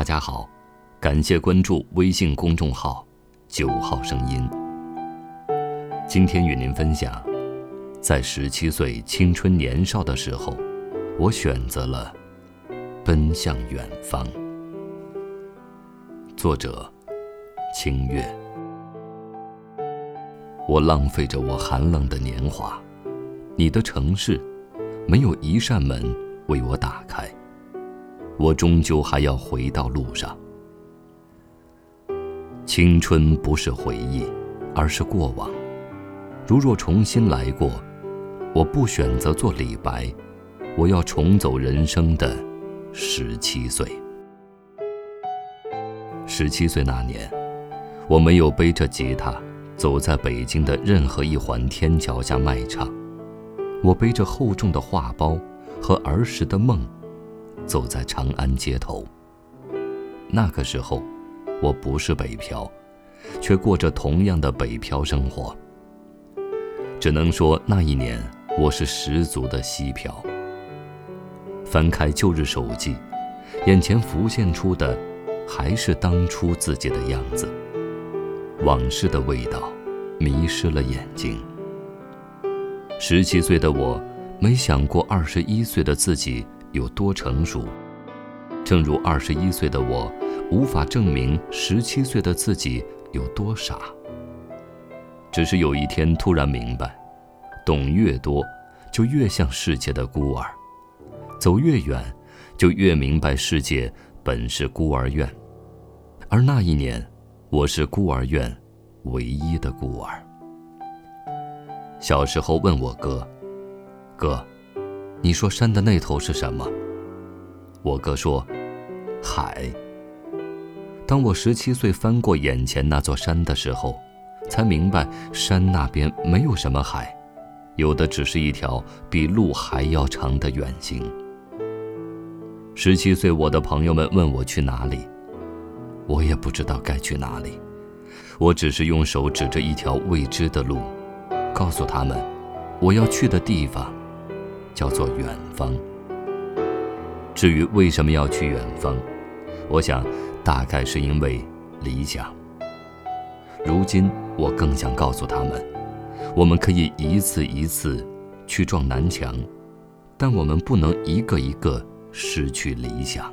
大家好，感谢关注微信公众号“九号声音”。今天与您分享，在十七岁青春年少的时候，我选择了奔向远方。作者：清月。我浪费着我寒冷的年华，你的城市，没有一扇门为我打开。我终究还要回到路上。青春不是回忆，而是过往。如若重新来过，我不选择做李白，我要重走人生的十七岁。十七岁那年，我没有背着吉他走在北京的任何一环天桥下卖唱，我背着厚重的画包和儿时的梦。走在长安街头。那个时候，我不是北漂，却过着同样的北漂生活。只能说那一年我是十足的西漂。翻开旧日手机，眼前浮现出的还是当初自己的样子。往事的味道，迷失了眼睛。十七岁的我，没想过二十一岁的自己。有多成熟？正如二十一岁的我，无法证明十七岁的自己有多傻。只是有一天突然明白，懂越多，就越像世界的孤儿；走越远，就越明白世界本是孤儿院。而那一年，我是孤儿院唯一的孤儿。小时候问我哥：“哥。”你说山的那头是什么？我哥说，海。当我十七岁翻过眼前那座山的时候，才明白山那边没有什么海，有的只是一条比路还要长的远行。十七岁，我的朋友们问我去哪里，我也不知道该去哪里，我只是用手指着一条未知的路，告诉他们，我要去的地方。叫做远方。至于为什么要去远方，我想，大概是因为理想。如今，我更想告诉他们，我们可以一次一次去撞南墙，但我们不能一个一个失去理想。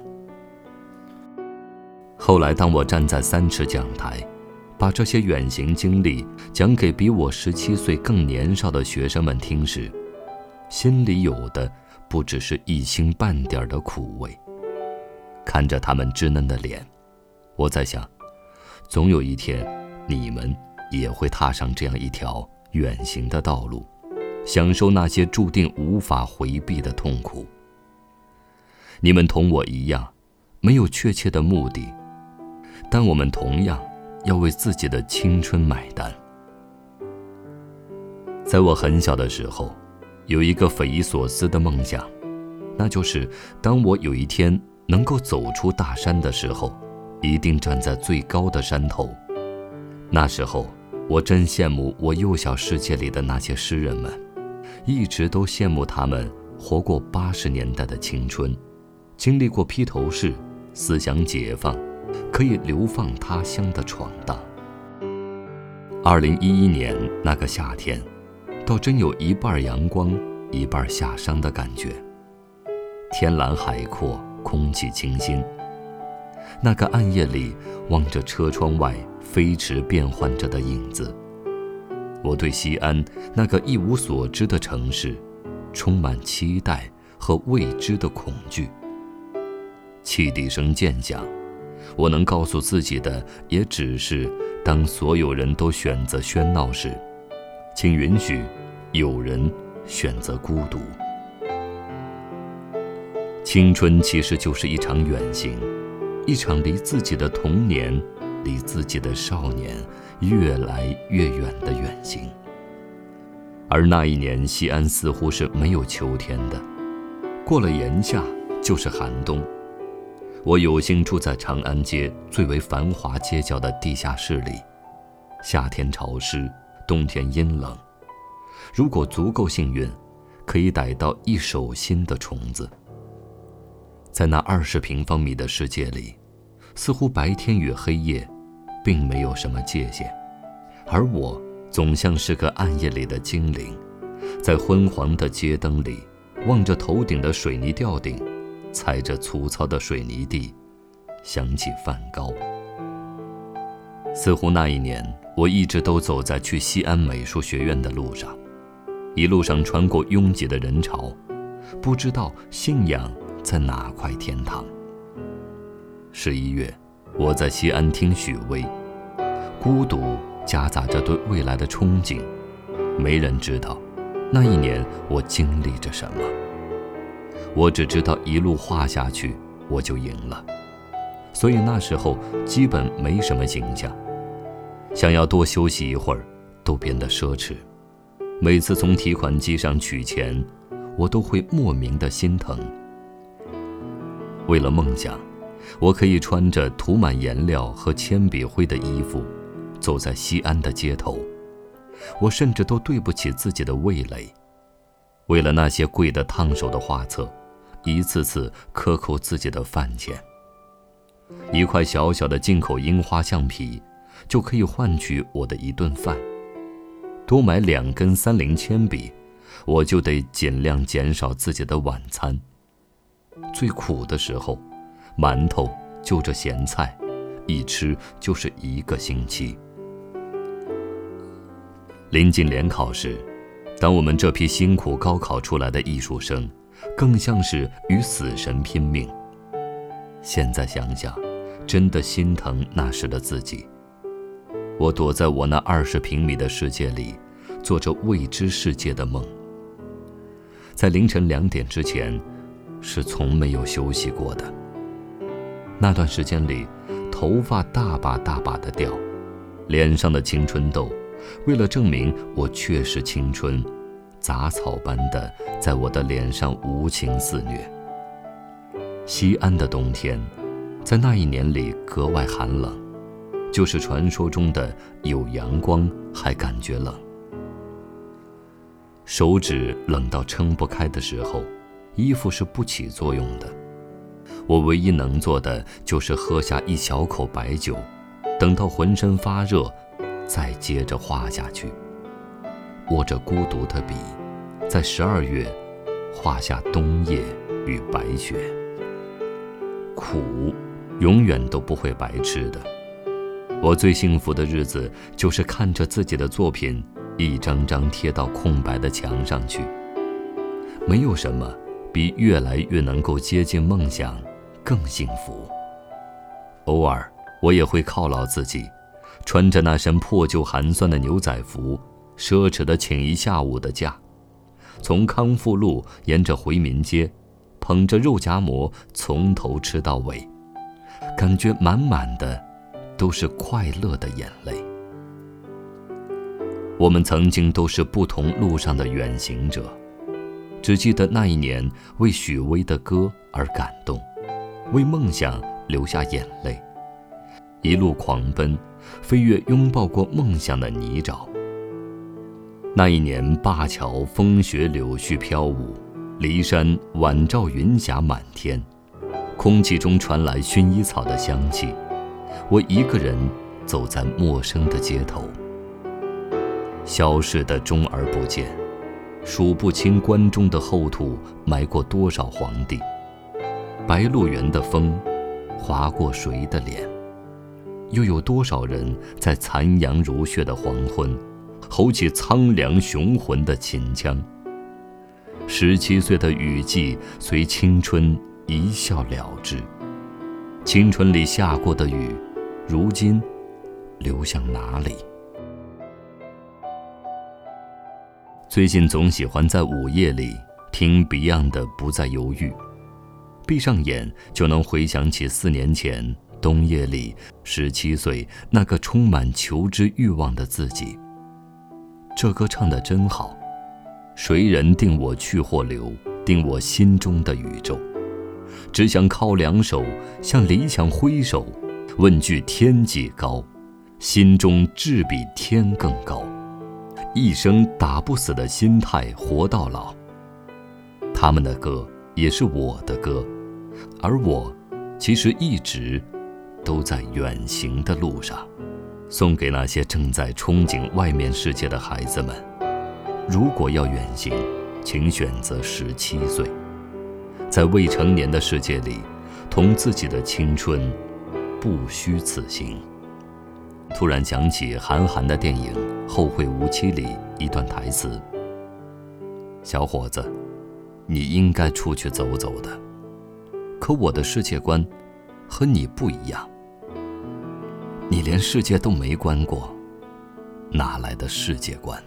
后来，当我站在三尺讲台，把这些远行经历讲给比我十七岁更年少的学生们听时，心里有的不只是一星半点的苦味。看着他们稚嫩的脸，我在想，总有一天，你们也会踏上这样一条远行的道路，享受那些注定无法回避的痛苦。你们同我一样，没有确切的目的，但我们同样要为自己的青春买单。在我很小的时候。有一个匪夷所思的梦想，那就是当我有一天能够走出大山的时候，一定站在最高的山头。那时候，我真羡慕我幼小世界里的那些诗人们，一直都羡慕他们活过八十年代的青春，经历过披头士、思想解放，可以流放他乡的闯荡。二零一一年那个夏天。倒真有一半阳光，一半下山的感觉。天蓝海阔，空气清新。那个暗夜里，望着车窗外飞驰变换着的影子，我对西安那个一无所知的城市，充满期待和未知的恐惧。汽笛声渐响，我能告诉自己的，也只是当所有人都选择喧闹时。请允许，有人选择孤独。青春其实就是一场远行，一场离自己的童年、离自己的少年越来越远的远行。而那一年，西安似乎是没有秋天的，过了炎夏就是寒冬。我有幸住在长安街最为繁华街角的地下室里，夏天潮湿。冬天阴冷，如果足够幸运，可以逮到一手新的虫子。在那二十平方米的世界里，似乎白天与黑夜，并没有什么界限，而我总像是个暗夜里的精灵，在昏黄的街灯里，望着头顶的水泥吊顶，踩着粗糙的水泥地，想起梵高。似乎那一年，我一直都走在去西安美术学院的路上，一路上穿过拥挤的人潮，不知道信仰在哪块天堂。十一月，我在西安听许巍，孤独夹杂着对未来的憧憬，没人知道，那一年我经历着什么。我只知道一路画下去，我就赢了，所以那时候基本没什么形象。想要多休息一会儿，都变得奢侈。每次从提款机上取钱，我都会莫名的心疼。为了梦想，我可以穿着涂满颜料和铅笔灰的衣服，走在西安的街头。我甚至都对不起自己的味蕾。为了那些贵得烫手的画册，一次次克扣自己的饭钱。一块小小的进口樱花橡皮。就可以换取我的一顿饭。多买两根三菱铅笔，我就得尽量减少自己的晚餐。最苦的时候，馒头就着咸菜，一吃就是一个星期。临近联考时，当我们这批辛苦高考出来的艺术生，更像是与死神拼命。现在想想，真的心疼那时的自己。我躲在我那二十平米的世界里，做着未知世界的梦。在凌晨两点之前，是从没有休息过的。那段时间里，头发大把大把的掉，脸上的青春痘，为了证明我确实青春，杂草般的在我的脸上无情肆虐。西安的冬天，在那一年里格外寒冷。就是传说中的有阳光还感觉冷，手指冷到撑不开的时候，衣服是不起作用的。我唯一能做的就是喝下一小口白酒，等到浑身发热，再接着画下去。握着孤独的笔，在十二月画下冬夜与白雪。苦，永远都不会白吃的。我最幸福的日子，就是看着自己的作品一张张贴到空白的墙上去。没有什么比越来越能够接近梦想更幸福。偶尔，我也会犒劳自己，穿着那身破旧寒酸的牛仔服，奢侈的请一下午的假，从康复路沿着回民街，捧着肉夹馍从头吃到尾，感觉满满的。都是快乐的眼泪。我们曾经都是不同路上的远行者，只记得那一年为许巍的歌而感动，为梦想流下眼泪，一路狂奔，飞越拥抱过梦想的泥沼。那一年灞桥风雪柳絮飘舞，骊山晚照云霞满天，空气中传来薰衣草的香气。我一个人走在陌生的街头，消逝的终而不见，数不清关中的厚土埋过多少皇帝。白鹿原的风，划过谁的脸？又有多少人在残阳如血的黄昏，吼起苍凉雄浑的秦腔？十七岁的雨季随青春一笑了之，青春里下过的雨。如今，流向哪里？最近总喜欢在午夜里听 Beyond 的《不再犹豫》，闭上眼就能回想起四年前冬夜里十七岁那个充满求知欲望的自己。这歌唱的真好，谁人定我去或留？定我心中的宇宙，只想靠两手向理想挥手。问句天几高，心中志比天更高，一生打不死的心态活到老。他们的歌也是我的歌，而我，其实一直都在远行的路上。送给那些正在憧憬外面世界的孩子们：如果要远行，请选择十七岁，在未成年的世界里，同自己的青春不虚此行。突然想起韩寒的电影《后会无期》里一段台词：“小伙子，你应该出去走走的，可我的世界观和你不一样。”你连世界都没观过，哪来的世界观？